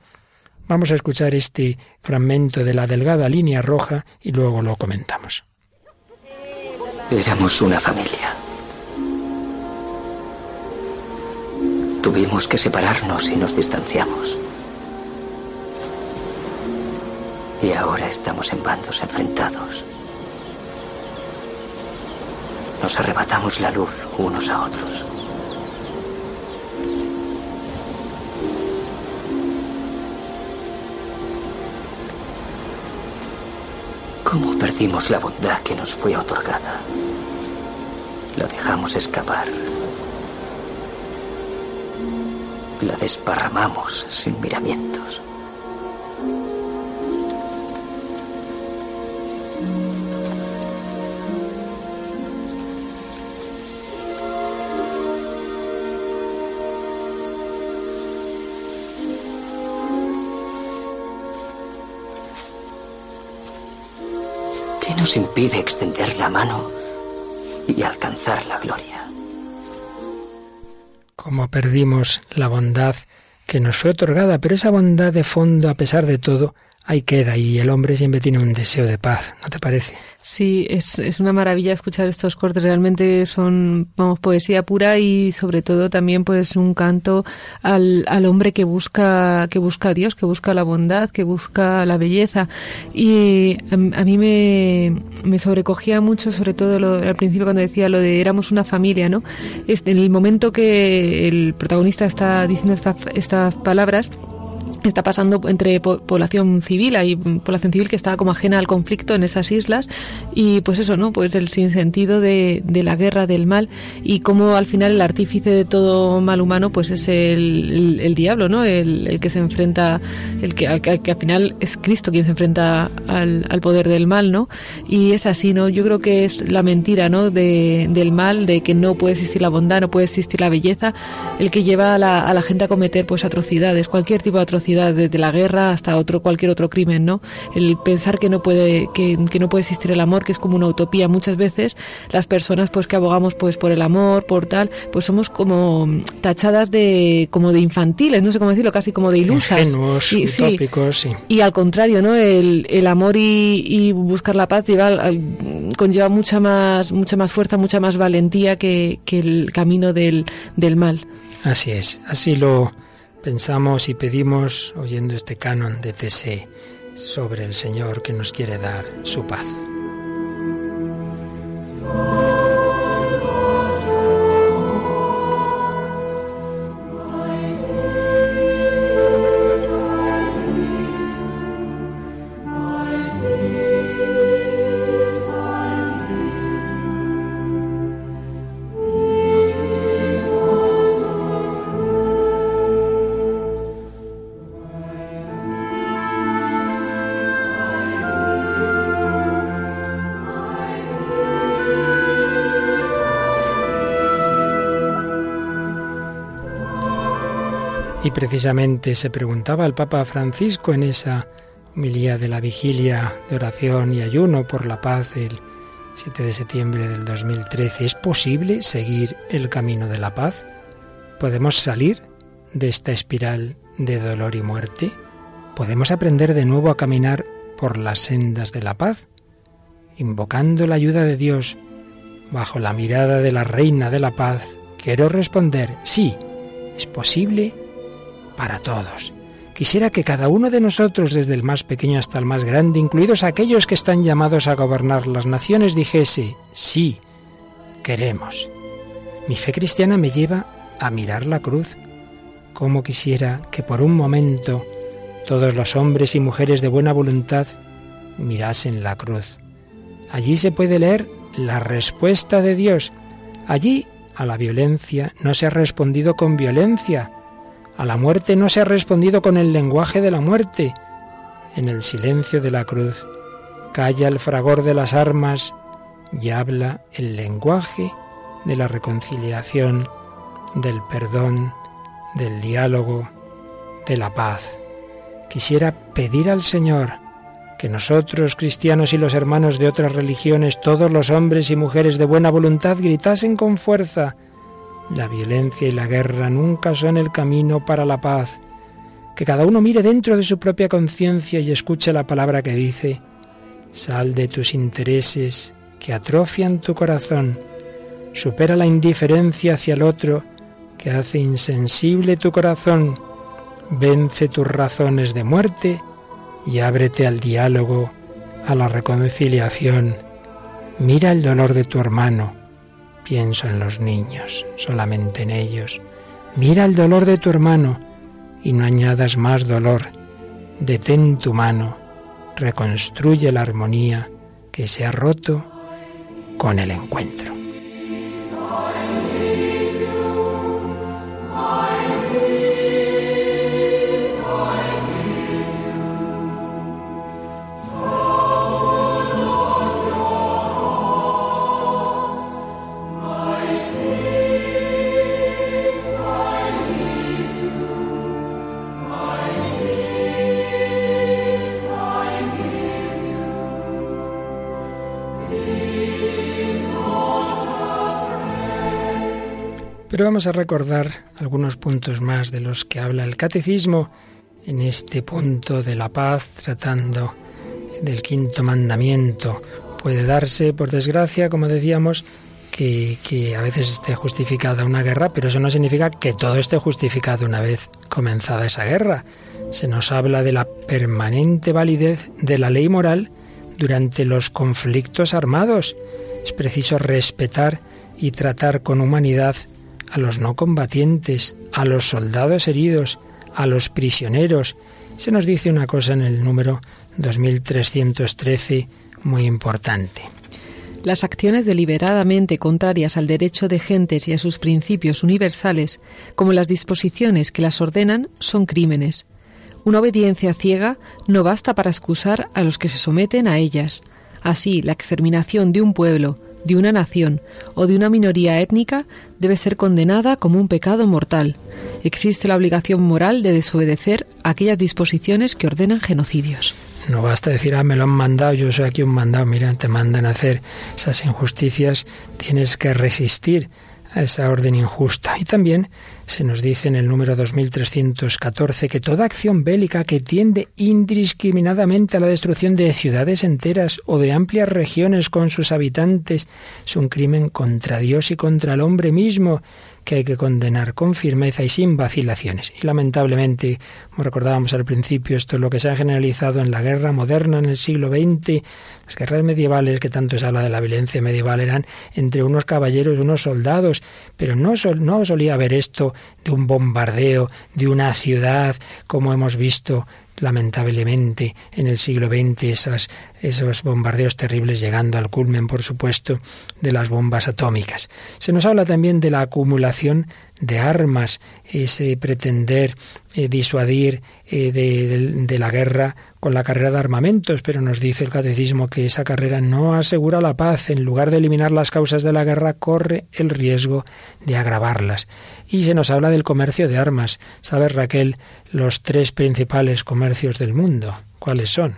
Vamos a escuchar este fragmento de la delgada línea roja y luego lo comentamos. Éramos una familia. Tuvimos que separarnos y nos distanciamos. Y ahora estamos en bandos enfrentados. Nos arrebatamos la luz unos a otros. Perdimos la bondad que nos fue otorgada? La dejamos escapar. La desparramamos sin miramientos. Nos impide extender la mano y alcanzar la gloria. Como perdimos la bondad que nos fue otorgada, pero esa bondad de fondo, a pesar de todo, ahí queda y el hombre siempre tiene un deseo de paz, ¿no te parece? Sí, es, es una maravilla escuchar estos cortes, realmente son, vamos, poesía pura y sobre todo también pues un canto al, al hombre que busca, que busca a Dios, que busca la bondad, que busca la belleza. Y a, mí me, me, sobrecogía mucho, sobre todo lo, al principio cuando decía lo de éramos una familia, ¿no? Es, en el momento que el protagonista está diciendo estas palabras, está pasando entre población civil, hay población civil que está como ajena al conflicto en esas islas y pues eso, ¿no? Pues el sinsentido de, de la guerra, del mal y cómo al final el artífice de todo mal humano pues es el, el, diablo, ¿no? El, que se enfrenta, el que, al, que al final es Cristo quien se enfrenta al, al, poder del mal, ¿no? Y es así, ¿no? Yo creo que es la mentira, ¿no? De, del mal, de que no puede existir la bondad, no puede existir la belleza, el que lleva a la, a la gente a cometer pues atrocidades, cualquier tipo de atrocidad desde la guerra hasta otro cualquier otro crimen, ¿no? El pensar que no puede que, que, no puede existir el amor, que es como una utopía. Muchas veces las personas pues que abogamos pues por el amor, por tal, pues somos como tachadas de como de infantiles, no sé cómo decirlo, casi como de ilusas, Ingenuos, y, utópicos, sí. Y al contrario, ¿no? El, el amor y, y, buscar la paz lleva, conlleva mucha más mucha más fuerza, mucha más valentía que, que el camino del, del mal. Así es, así lo Pensamos y pedimos, oyendo este canon de TC, sobre el Señor que nos quiere dar su paz. Precisamente se preguntaba al Papa Francisco en esa humilía de la vigilia de oración y ayuno por la paz el 7 de septiembre del 2013, ¿es posible seguir el camino de la paz? ¿Podemos salir de esta espiral de dolor y muerte? ¿Podemos aprender de nuevo a caminar por las sendas de la paz? Invocando la ayuda de Dios, bajo la mirada de la Reina de la Paz, quiero responder, sí, es posible para todos. Quisiera que cada uno de nosotros, desde el más pequeño hasta el más grande, incluidos aquellos que están llamados a gobernar las naciones, dijese, sí, queremos. Mi fe cristiana me lleva a mirar la cruz. Como quisiera que por un momento todos los hombres y mujeres de buena voluntad mirasen la cruz. Allí se puede leer la respuesta de Dios. Allí a la violencia no se ha respondido con violencia, a la muerte no se ha respondido con el lenguaje de la muerte. En el silencio de la cruz calla el fragor de las armas y habla el lenguaje de la reconciliación, del perdón, del diálogo, de la paz. Quisiera pedir al Señor que nosotros, cristianos y los hermanos de otras religiones, todos los hombres y mujeres de buena voluntad, gritasen con fuerza, la violencia y la guerra nunca son el camino para la paz. Que cada uno mire dentro de su propia conciencia y escuche la palabra que dice, sal de tus intereses que atrofian tu corazón, supera la indiferencia hacia el otro que hace insensible tu corazón, vence tus razones de muerte y ábrete al diálogo, a la reconciliación. Mira el dolor de tu hermano, Pienso en los niños, solamente en ellos. Mira el dolor de tu hermano y no añadas más dolor. Detén tu mano, reconstruye la armonía que se ha roto con el encuentro. Pero vamos a recordar algunos puntos más de los que habla el catecismo en este punto de la paz, tratando del quinto mandamiento. Puede darse, por desgracia, como decíamos, que, que, a veces esté justificada una guerra, pero eso no significa que todo esté justificado una vez comenzada esa guerra. Se nos habla de la permanente validez de la ley moral durante los conflictos armados. Es preciso respetar y tratar con humanidad a los no combatientes, a los soldados heridos, a los prisioneros. Se nos dice una cosa en el número 2313 muy importante. Las acciones deliberadamente contrarias al derecho de gentes y a sus principios universales, como las disposiciones que las ordenan, son crímenes. Una obediencia ciega no basta para excusar a los que se someten a ellas. Así, la exterminación de un pueblo, de una nación o de una minoría étnica debe ser condenada como un pecado mortal. Existe la obligación moral de desobedecer aquellas disposiciones que ordenan genocidios. No basta decir, ah, me lo han mandado, yo soy aquí un mandado, mira, te mandan a hacer esas injusticias, tienes que resistir a esa orden injusta. Y también se nos dice en el número 2314 que toda acción bélica que tiende indiscriminadamente a la destrucción de ciudades enteras o de amplias regiones con sus habitantes es un crimen contra Dios y contra el hombre mismo que hay que condenar con firmeza y sin vacilaciones. Y lamentablemente, como recordábamos al principio, esto es lo que se ha generalizado en la guerra moderna en el siglo XX. Las guerras medievales, que tanto se habla de la violencia medieval, eran entre unos caballeros y unos soldados, pero no, no solía haber esto de un bombardeo de una ciudad, como hemos visto lamentablemente en el siglo XX esos bombardeos terribles llegando al culmen, por supuesto, de las bombas atómicas. Se nos habla también de la acumulación de armas, ese pretender eh, disuadir eh, de, la guerra con la carrera de armamentos, pero nos dice el catecismo que esa carrera no asegura la paz. En lugar de eliminar las causas de la guerra, corre el riesgo de agravarlas. Y se nos habla del comercio de armas. ¿Sabe Raquel los tres principales comercios del mundo? ¿Cuáles son?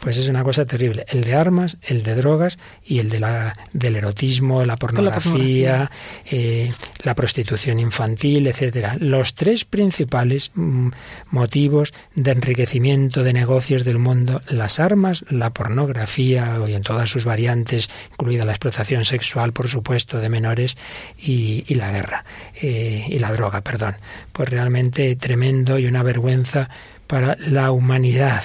Pues es una cosa terrible. El de armas, el de drogas y el de la, del erotismo, la pornografía, eh, la, prostitución infantil, etcétera. Los tres principales mm, motivos de enriquecimiento de negocios del mundo: las armas, la pornografía y en todas sus variantes, incluida la explotación sexual, por supuesto, de menores y, la guerra eh, y la droga, perdón. Pues realmente tremendo y una vergüenza para la humanidad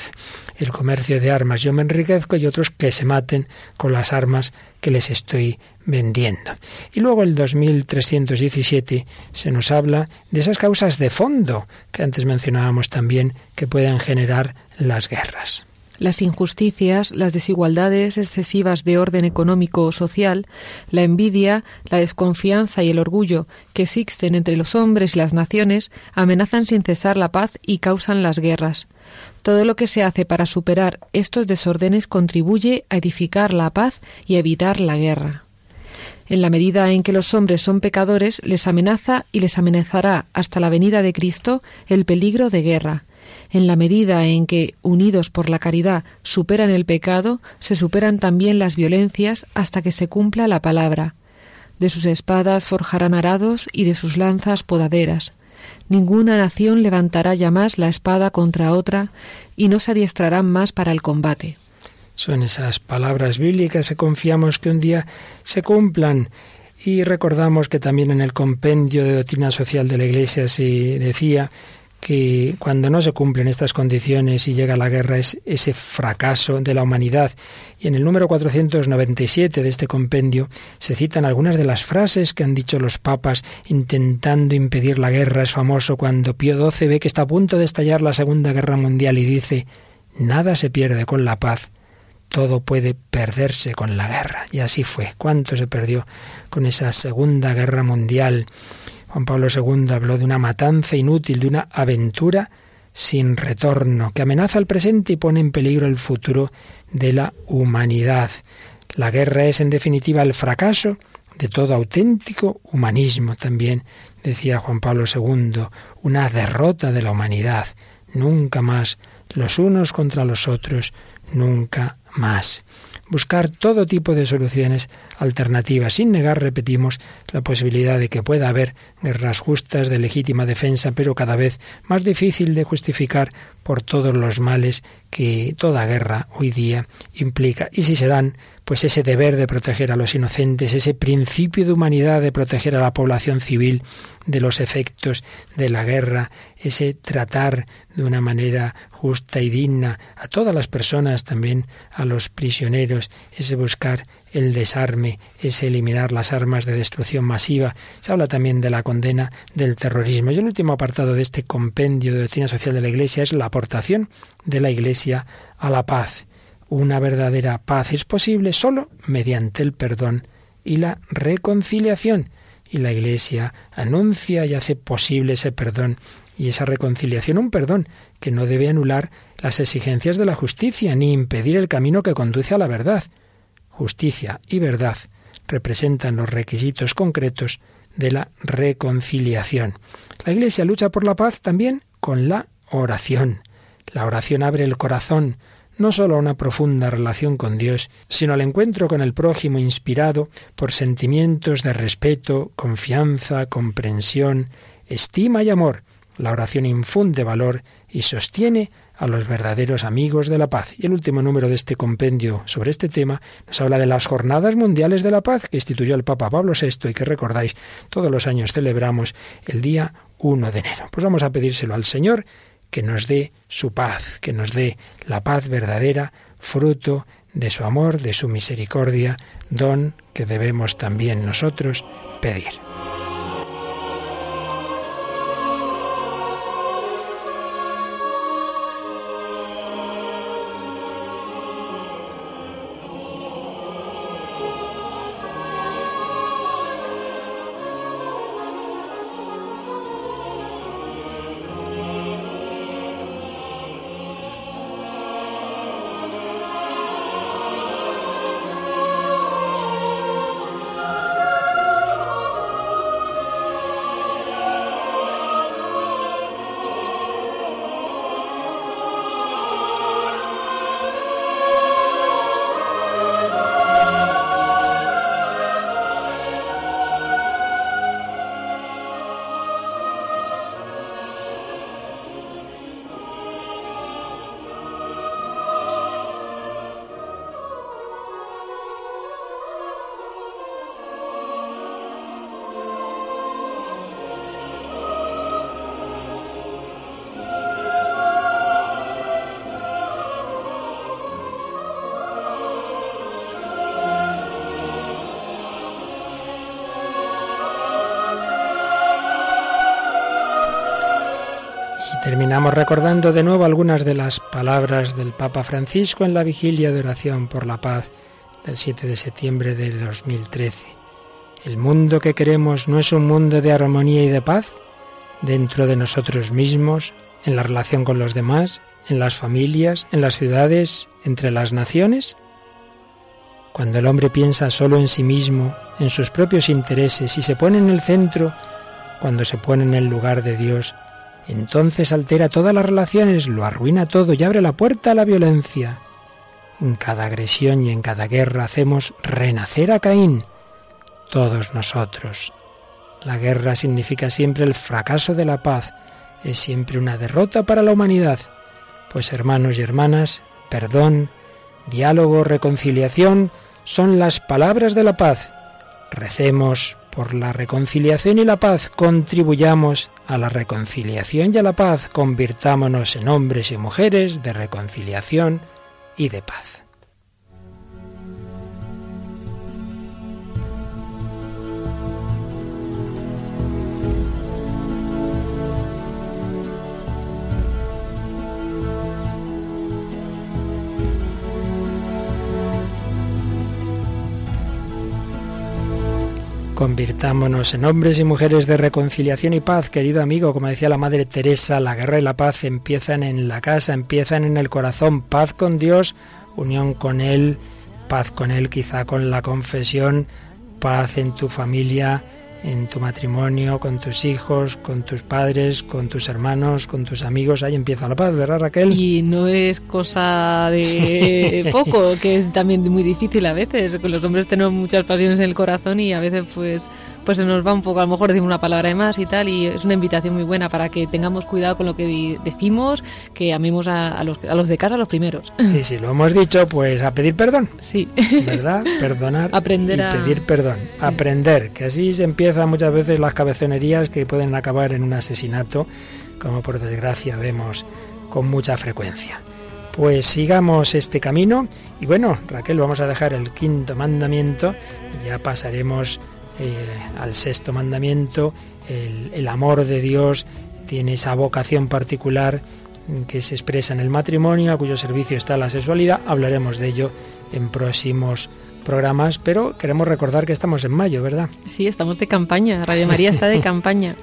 el comercio de armas. Yo me enriquezco y otros que se maten con las armas que les estoy vendiendo. Y luego el 2317 se nos habla de esas causas de fondo que antes mencionábamos también que pueden generar las guerras. Las injusticias, las desigualdades excesivas de orden económico o social, la envidia, la desconfianza y el orgullo que existen entre los hombres y las naciones amenazan sin cesar la paz y causan las guerras. Todo lo que se hace para superar estos desórdenes contribuye a edificar la paz y a evitar la guerra. En la medida en que los hombres son pecadores, les amenaza y les amenazará hasta la venida de Cristo el peligro de guerra. En la medida en que, unidos por la caridad, superan el pecado, se superan también las violencias hasta que se cumpla la palabra. De sus espadas forjarán arados y de sus lanzas podaderas. Ninguna nación levantará ya más la espada contra otra y no se adiestrarán más para el combate. Son esas palabras bíblicas que confiamos que un día se cumplan. Y recordamos que también en el compendio de doctrina social de la Iglesia se decía que cuando no se cumplen estas condiciones y llega la guerra es ese fracaso de la humanidad. Y en el número 497 de este compendio se citan algunas de las frases que han dicho los papas intentando impedir la guerra. Es famoso cuando Pío XII ve que está a punto de estallar la Segunda Guerra Mundial y dice, nada se pierde con la paz, todo puede perderse con la guerra. Y así fue. ¿Cuánto se perdió con esa Segunda Guerra Mundial? Juan Pablo II habló de una matanza inútil, de una aventura sin retorno, que amenaza el presente y pone en peligro el futuro de la humanidad. La guerra es, en definitiva, el fracaso de todo auténtico humanismo también, decía Juan Pablo II, una derrota de la humanidad. Nunca más los unos contra los otros, nunca más buscar todo tipo de soluciones alternativas, sin negar, repetimos, la posibilidad de que pueda haber guerras justas de legítima defensa, pero cada vez más difícil de justificar por todos los males que toda guerra hoy día implica. Y si se dan, pues ese deber de proteger a los inocentes, ese principio de humanidad de proteger a la población civil de los efectos de la guerra, ese tratar de una manera justa y digna a todas las personas, también a los prisioneros, ese buscar el desarme, ese eliminar las armas de destrucción masiva. Se habla también de la condena del terrorismo. Y el último apartado de este compendio de doctrina social de la Iglesia es la aportación de la Iglesia a la paz. Una verdadera paz es posible solo mediante el perdón y la reconciliación. Y la Iglesia anuncia y hace posible ese perdón y esa reconciliación, un perdón que no debe anular las exigencias de la justicia ni impedir el camino que conduce a la verdad. Justicia y verdad representan los requisitos concretos de la reconciliación. La Iglesia lucha por la paz también con la oración. La oración abre el corazón no solo a una profunda relación con Dios, sino al encuentro con el prójimo inspirado por sentimientos de respeto, confianza, comprensión, estima y amor. La oración infunde valor y sostiene a los verdaderos amigos de la paz. Y el último número de este compendio sobre este tema nos habla de las Jornadas Mundiales de la Paz que instituyó el Papa Pablo VI y que recordáis todos los años celebramos el día 1 de enero. Pues vamos a pedírselo al Señor que nos dé su paz, que nos dé la paz verdadera, fruto de su amor, de su misericordia, don que debemos también nosotros pedir. Terminamos recordando de nuevo algunas de las palabras del Papa Francisco en la vigilia de oración por la paz del 7 de septiembre de 2013. El mundo que queremos no es un mundo de armonía y de paz dentro de nosotros mismos, en la relación con los demás, en las familias, en las ciudades, entre las naciones. Cuando el hombre piensa solo en sí mismo, en sus propios intereses y se pone en el centro, cuando se pone en el lugar de Dios, entonces altera todas las relaciones, lo arruina todo y abre la puerta a la violencia. En cada agresión y en cada guerra hacemos renacer a Caín, todos nosotros. La guerra significa siempre el fracaso de la paz, es siempre una derrota para la humanidad. Pues hermanos y hermanas, perdón, diálogo, reconciliación son las palabras de la paz. Recemos por la reconciliación y la paz, contribuyamos a la reconciliación y a la paz, convirtámonos en hombres y mujeres de reconciliación y de paz. Convirtámonos en hombres y mujeres de reconciliación y paz, querido amigo. Como decía la Madre Teresa, la guerra y la paz empiezan en la casa, empiezan en el corazón. Paz con Dios, unión con Él, paz con Él, quizá con la confesión, paz en tu familia, en tu matrimonio, con tus hijos, con tus padres, con tus hermanos, con tus amigos. Ahí empieza la paz, ¿verdad, Raquel? Y no es cosa de poco, que es también muy difícil a veces. Los hombres tenemos muchas pasiones en el corazón y a veces pues pues se nos va un poco, a lo mejor decimos una palabra de más y tal, y es una invitación muy buena para que tengamos cuidado con lo que decimos, que amemos a, los, a los de casa los primeros. Y si lo hemos dicho, pues a pedir perdón. Sí. ¿Verdad? Perdonar Aprender y pedir perdón. Aprender, que así se empiezan muchas veces las cabezonerías que pueden acabar en un asesinato, como por desgracia vemos con mucha frecuencia. Pues sigamos este camino y bueno, Raquel, vamos a dejar el quinto mandamiento y ya pasaremos eh, al sexto mandamiento, el, amor de Dios tiene esa vocación particular que se expresa en el matrimonio, a cuyo servicio está la sexualidad. Hablaremos de ello en próximos programas, pero queremos recordar que estamos en mayo, ¿verdad? Sí, estamos de campaña. Radio María está de campaña.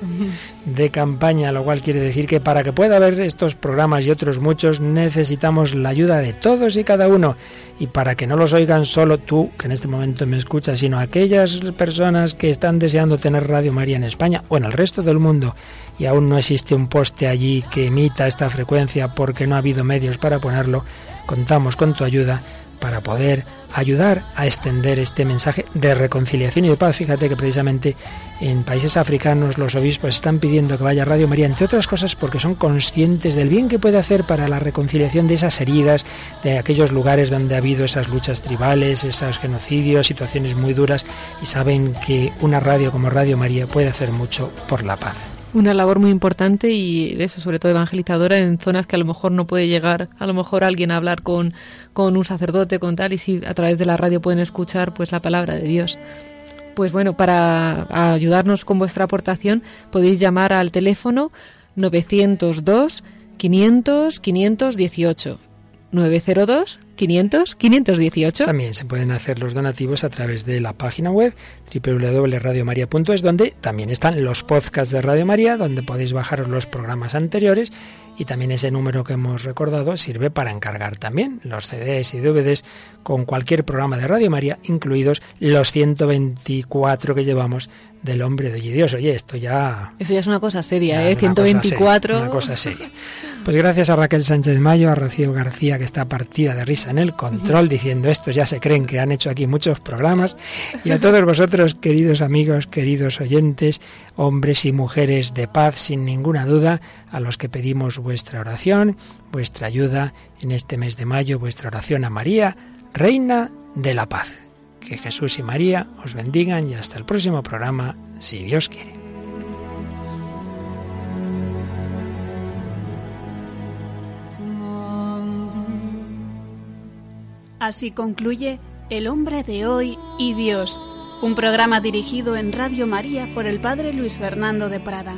de campaña, lo cual quiere decir que para que pueda haber estos programas y otros muchos necesitamos la ayuda de todos y cada uno. Y para que no los oigan solo tú, que en este momento me escuchas, sino aquellas personas que están deseando tener Radio María en España o en el resto del mundo y aún no existe un poste allí que emita esta frecuencia porque no ha habido medios para ponerlo, contamos con tu ayuda para poder ayudar a extender este mensaje de reconciliación y de paz. Fíjate que precisamente en países africanos los obispos están pidiendo que vaya Radio María, entre otras cosas porque son conscientes del bien que puede hacer para la reconciliación de esas heridas, de aquellos lugares donde ha habido esas luchas tribales, esos genocidios, situaciones muy duras, y saben que una radio como Radio María puede hacer mucho por la paz. Una labor muy importante y de eso, sobre todo evangelizadora, en zonas que a lo mejor no puede llegar, a lo mejor alguien a hablar con, con un sacerdote, con tal, y si a través de la radio pueden escuchar pues la palabra de Dios. Pues bueno, para ayudarnos con vuestra aportación podéis llamar al teléfono 902 500 518 902 500 518. También se pueden hacer los donativos a través de la página web www.radiomaria.es donde también están los podcasts de Radio María, donde podéis bajar los programas anteriores y también ese número que hemos recordado sirve para encargar también los CDs y DVDs con cualquier programa de Radio María, incluidos los 124 que llevamos del hombre de Dios. Oye, esto ya... Eso ya es una cosa seria, ¿eh? 124... una cosa seria. Pues gracias a Raquel Sánchez de Mayo, a Rocío García, que está partida de risa en el control, diciendo estos ya se creen que han hecho aquí muchos programas, y a todos vosotros, queridos amigos, queridos oyentes, hombres y mujeres de paz, sin ninguna duda, a los que pedimos vuestra oración, vuestra ayuda en este mes de mayo, vuestra oración a María, Reina de la Paz. Que Jesús y María os bendigan y hasta el próximo programa, si Dios quiere. Así concluye El hombre de hoy y Dios, un programa dirigido en Radio María por el Padre Luis Fernando de Prada.